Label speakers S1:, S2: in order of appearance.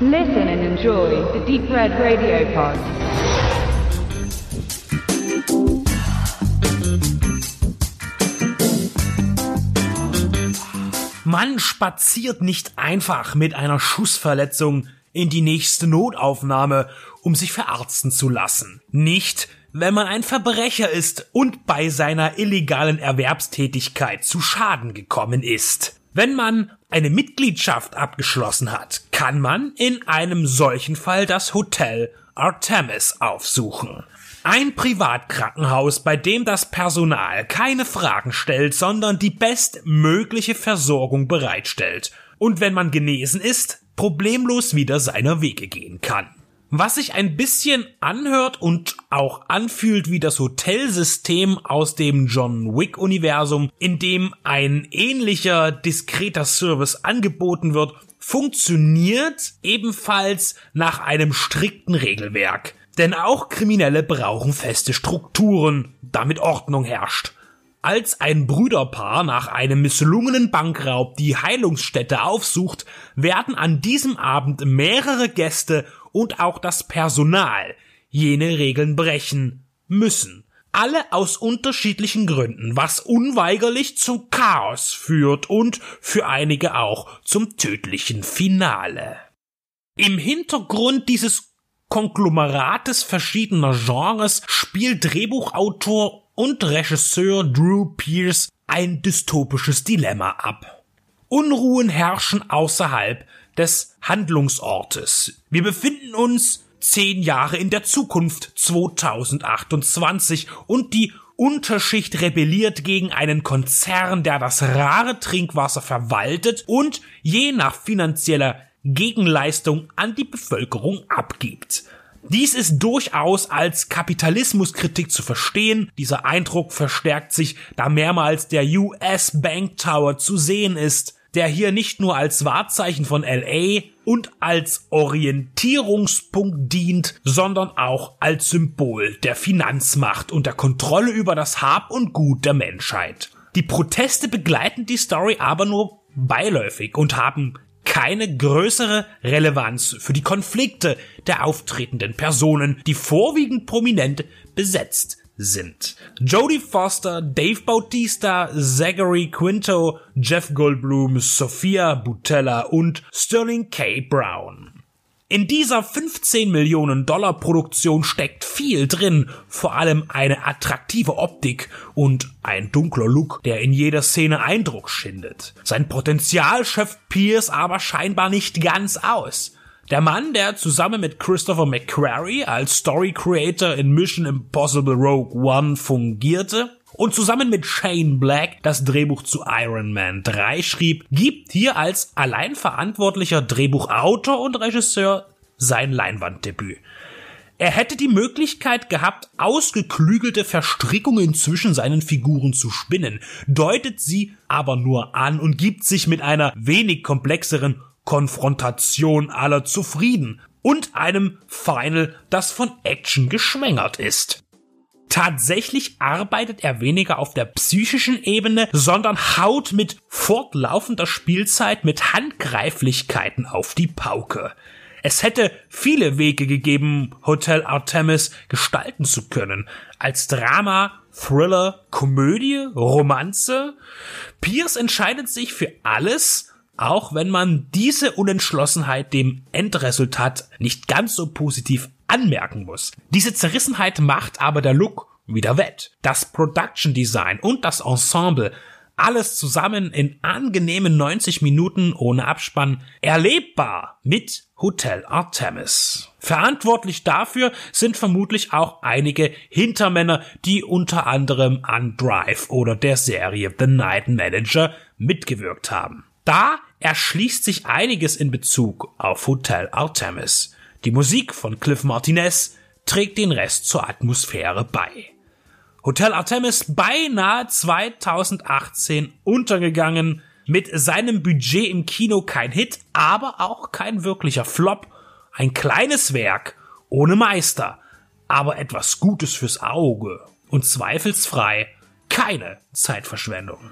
S1: Listen and enjoy the Deep Red Radio Pod.
S2: Man spaziert nicht einfach mit einer Schussverletzung in die nächste Notaufnahme, um sich verarzten zu lassen. Nicht, wenn man ein Verbrecher ist und bei seiner illegalen Erwerbstätigkeit zu Schaden gekommen ist. Wenn man eine Mitgliedschaft abgeschlossen hat, kann man in einem solchen Fall das Hotel Artemis aufsuchen. Ein Privatkrankenhaus, bei dem das Personal keine Fragen stellt, sondern die bestmögliche Versorgung bereitstellt. Und wenn man genesen ist, problemlos wieder seiner Wege gehen kann. Was sich ein bisschen anhört und auch anfühlt wie das Hotelsystem aus dem John Wick Universum, in dem ein ähnlicher diskreter Service angeboten wird, funktioniert ebenfalls nach einem strikten Regelwerk. Denn auch Kriminelle brauchen feste Strukturen, damit Ordnung herrscht. Als ein Brüderpaar nach einem misslungenen Bankraub die Heilungsstätte aufsucht, werden an diesem Abend mehrere Gäste und auch das Personal jene Regeln brechen müssen. Alle aus unterschiedlichen Gründen, was unweigerlich zum Chaos führt und für einige auch zum tödlichen Finale. Im Hintergrund dieses Konglomerates verschiedener Genres spielt Drehbuchautor und Regisseur Drew Pierce ein dystopisches Dilemma ab. Unruhen herrschen außerhalb des Handlungsortes. Wir befinden uns zehn Jahre in der Zukunft 2028 und die Unterschicht rebelliert gegen einen Konzern, der das rare Trinkwasser verwaltet und je nach finanzieller Gegenleistung an die Bevölkerung abgibt. Dies ist durchaus als Kapitalismuskritik zu verstehen. Dieser Eindruck verstärkt sich, da mehrmals der US Bank Tower zu sehen ist, der hier nicht nur als Wahrzeichen von LA und als Orientierungspunkt dient, sondern auch als Symbol der Finanzmacht und der Kontrolle über das Hab und Gut der Menschheit. Die Proteste begleiten die Story aber nur beiläufig und haben keine größere Relevanz für die Konflikte der auftretenden Personen, die vorwiegend prominent besetzt sind. Jodie Foster, Dave Bautista, Zachary Quinto, Jeff Goldblum, Sophia Butella und Sterling K. Brown. In dieser 15 Millionen Dollar Produktion steckt viel drin, vor allem eine attraktive Optik und ein dunkler Look, der in jeder Szene Eindruck schindet. Sein Potenzial schöpft Pierce aber scheinbar nicht ganz aus. Der Mann, der zusammen mit Christopher McQuarrie als Story Creator in Mission Impossible Rogue One fungierte, und zusammen mit Shane Black das Drehbuch zu Iron Man 3 schrieb, gibt hier als allein verantwortlicher Drehbuchautor und Regisseur sein Leinwanddebüt. Er hätte die Möglichkeit gehabt, ausgeklügelte Verstrickungen zwischen seinen Figuren zu spinnen, deutet sie aber nur an und gibt sich mit einer wenig komplexeren Konfrontation aller zufrieden und einem Final, das von Action geschwängert ist. Tatsächlich arbeitet er weniger auf der psychischen Ebene, sondern haut mit fortlaufender Spielzeit mit Handgreiflichkeiten auf die Pauke. Es hätte viele Wege gegeben, Hotel Artemis gestalten zu können. Als Drama, Thriller, Komödie, Romanze. Pierce entscheidet sich für alles, auch wenn man diese Unentschlossenheit dem Endresultat nicht ganz so positiv anmerken muss. Diese Zerrissenheit macht aber der Look wieder wett. Das Production Design und das Ensemble alles zusammen in angenehmen 90 Minuten ohne Abspann erlebbar mit Hotel Artemis. Verantwortlich dafür sind vermutlich auch einige Hintermänner, die unter anderem an Drive oder der Serie The Night Manager mitgewirkt haben. Da erschließt sich einiges in Bezug auf Hotel Artemis. Die Musik von Cliff Martinez trägt den Rest zur Atmosphäre bei. Hotel Artemis beinahe 2018 untergegangen, mit seinem Budget im Kino kein Hit, aber auch kein wirklicher Flop, ein kleines Werk, ohne Meister, aber etwas Gutes fürs Auge und zweifelsfrei keine Zeitverschwendung.